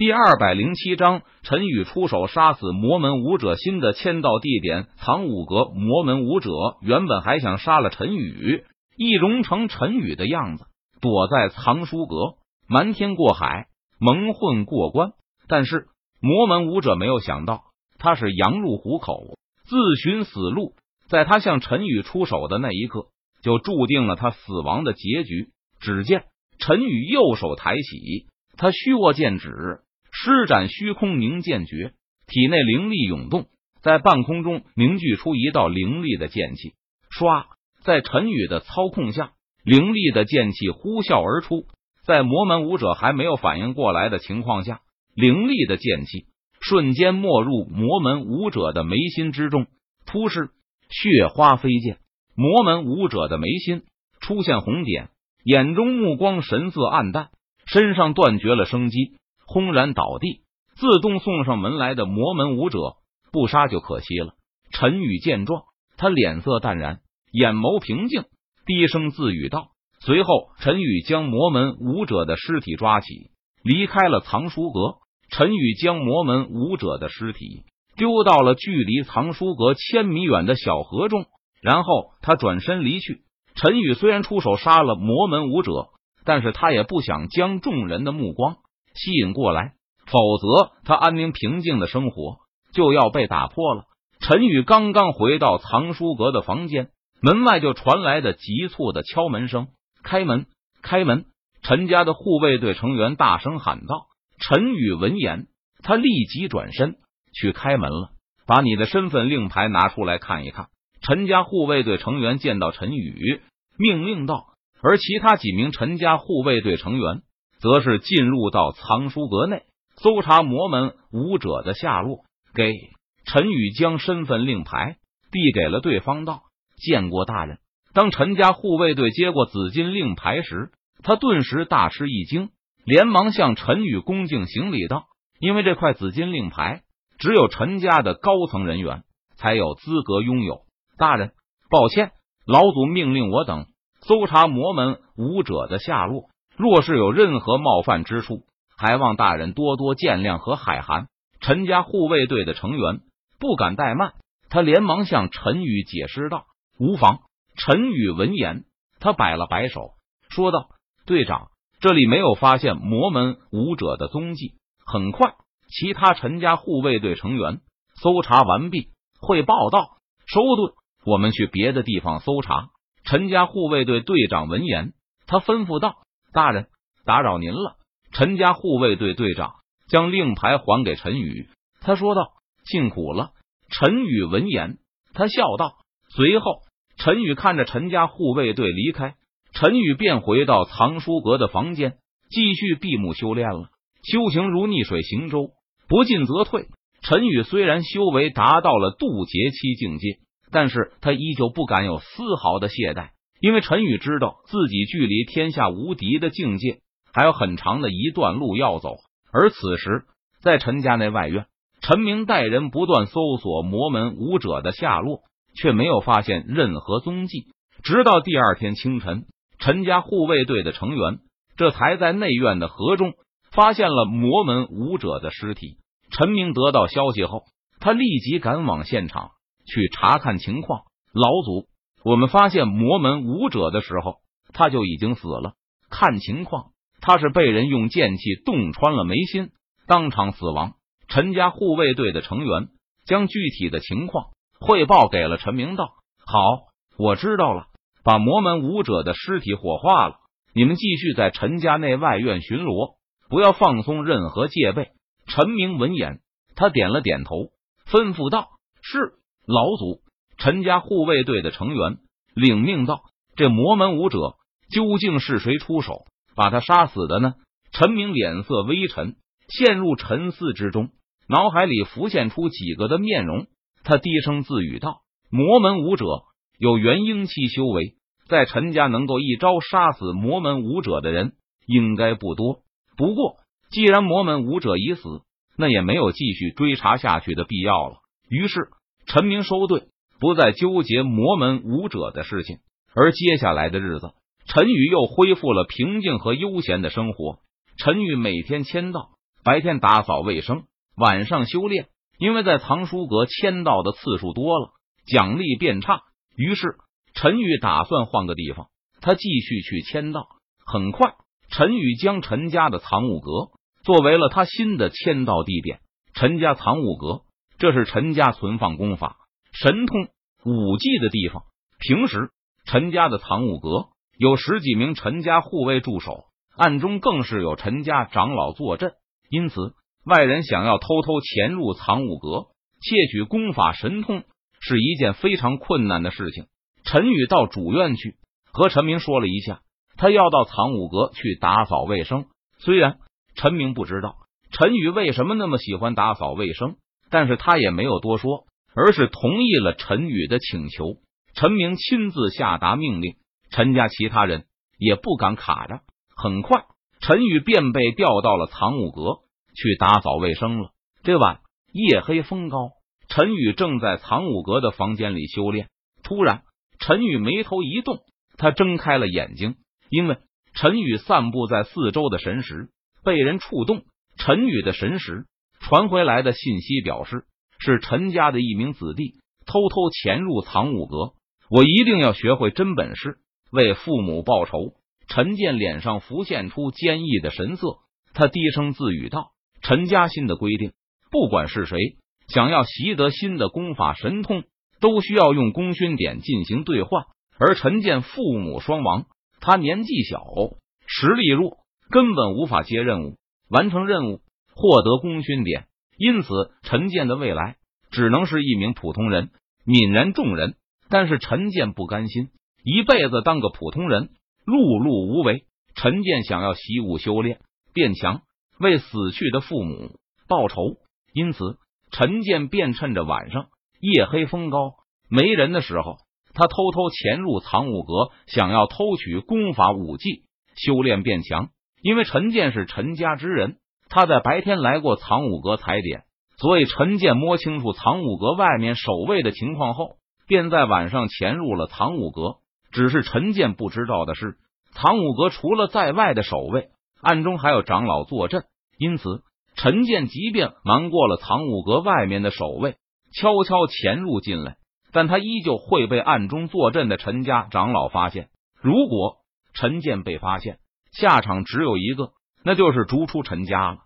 第二百零七章，陈宇出手杀死魔门武者。新的签到地点：藏武阁。魔门武者原本还想杀了陈宇，易容成陈宇的样子，躲在藏书阁，瞒天过海，蒙混过关。但是魔门武者没有想到，他是羊入虎口，自寻死路。在他向陈宇出手的那一刻，就注定了他死亡的结局。只见陈宇右手抬起，他虚握剑指。施展虚空凝剑诀，体内灵力涌动，在半空中凝聚出一道凌厉的剑气。唰，在陈宇的操控下，凌厉的剑气呼啸而出。在魔门武者还没有反应过来的情况下，凌厉的剑气瞬间没入魔门武者的眉心之中。突施血花飞溅，魔门武者的眉心出现红点，眼中目光神色暗淡，身上断绝了生机。轰然倒地，自动送上门来的魔门武者不杀就可惜了。陈宇见状，他脸色淡然，眼眸平静，低声自语道：“随后，陈宇将魔门武者的尸体抓起，离开了藏书阁。陈宇将魔门武者的尸体丢到了距离藏书阁千米远的小河中，然后他转身离去。陈宇虽然出手杀了魔门武者，但是他也不想将众人的目光。”吸引过来，否则他安宁平静的生活就要被打破了。陈宇刚刚回到藏书阁的房间，门外就传来的急促的敲门声。开门，开门！陈家的护卫队成员大声喊道。陈宇闻言，他立即转身去开门了。把你的身份令牌拿出来看一看。陈家护卫队成员见到陈宇，命令道。而其他几名陈家护卫队成员。则是进入到藏书阁内搜查魔门武者的下落。给陈宇将身份令牌递给了对方，道：“见过大人。”当陈家护卫队接过紫金令牌时，他顿时大吃一惊，连忙向陈宇恭敬行礼道：“因为这块紫金令牌只有陈家的高层人员才有资格拥有。大人，抱歉，老祖命令我等搜查魔门武者的下落。”若是有任何冒犯之处，还望大人多多见谅和海涵。陈家护卫队的成员不敢怠慢，他连忙向陈宇解释道：“无妨。”陈宇闻言，他摆了摆手，说道：“队长，这里没有发现魔门武者的踪迹。很快，其他陈家护卫队成员搜查完毕，会报道收队。我们去别的地方搜查。”陈家护卫队队长闻言，他吩咐道。大人，打扰您了。陈家护卫队队长将令牌还给陈宇，他说道：“辛苦了。”陈宇闻言，他笑道。随后，陈宇看着陈家护卫队离开，陈宇便回到藏书阁的房间，继续闭目修炼了。修行如逆水行舟，不进则退。陈宇虽然修为达到了渡劫期境界，但是他依旧不敢有丝毫的懈怠。因为陈宇知道自己距离天下无敌的境界还有很长的一段路要走，而此时在陈家内外院，陈明带人不断搜索魔门武者的下落，却没有发现任何踪迹。直到第二天清晨，陈家护卫队的成员这才在内院的河中发现了魔门武者的尸体。陈明得到消息后，他立即赶往现场去查看情况。老祖。我们发现魔门武者的时候，他就已经死了。看情况，他是被人用剑气洞穿了眉心，当场死亡。陈家护卫队的成员将具体的情况汇报给了陈明道。好，我知道了。把魔门武者的尸体火化了。你们继续在陈家内外院巡逻，不要放松任何戒备。陈明闻言，他点了点头，吩咐道：“是，老祖。”陈家护卫队的成员领命道：“这魔门武者究竟是谁出手把他杀死的呢？”陈明脸色微沉，陷入沉思之中，脑海里浮现出几个的面容。他低声自语道：“魔门武者有元婴期修为，在陈家能够一招杀死魔门武者的人应该不多。不过，既然魔门武者已死，那也没有继续追查下去的必要了。”于是，陈明收队。不再纠结魔门武者的事情，而接下来的日子，陈宇又恢复了平静和悠闲的生活。陈宇每天签到，白天打扫卫生，晚上修炼。因为在藏书阁签到的次数多了，奖励变差。于是陈宇打算换个地方，他继续去签到。很快，陈宇将陈家的藏物阁作为了他新的签到地点。陈家藏物阁，这是陈家存放功法、神通、武技的地方。平时，陈家的藏物阁有十几名陈家护卫驻守，暗中更是有陈家长老坐镇，因此。外人想要偷偷潜入藏物阁窃取功法神通，是一件非常困难的事情。陈宇到主院去和陈明说了一下，他要到藏物阁去打扫卫生。虽然陈明不知道陈宇为什么那么喜欢打扫卫生，但是他也没有多说，而是同意了陈宇的请求。陈明亲自下达命令，陈家其他人也不敢卡着。很快，陈宇便被调到了藏物阁。去打扫卫生了。这晚夜黑风高，陈宇正在藏武阁的房间里修炼。突然，陈宇眉头一动，他睁开了眼睛，因为陈宇散布在四周的神识被人触动。陈宇的神识传回来的信息表示，是陈家的一名子弟偷偷潜入藏武阁。我一定要学会真本事，为父母报仇。陈建脸上浮现出坚毅的神色，他低声自语道。陈家新的规定，不管是谁想要习得新的功法神通，都需要用功勋点进行兑换。而陈建父母双亡，他年纪小，实力弱，根本无法接任务、完成任务、获得功勋点。因此，陈建的未来只能是一名普通人，泯然众人。但是陈建不甘心一辈子当个普通人，碌碌无为。陈建想要习武修炼，变强。为死去的父母报仇，因此陈建便趁着晚上夜黑风高没人的时候，他偷偷潜入藏武阁，想要偷取功法武技，修炼变强。因为陈建是陈家之人，他在白天来过藏武阁踩点，所以陈建摸清楚藏武阁外面守卫的情况后，便在晚上潜入了藏武阁。只是陈建不知道的是，藏武阁除了在外的守卫。暗中还有长老坐镇，因此陈建即便瞒过了藏武阁外面的守卫，悄悄潜入进来，但他依旧会被暗中坐镇的陈家长老发现。如果陈建被发现，下场只有一个，那就是逐出陈家了。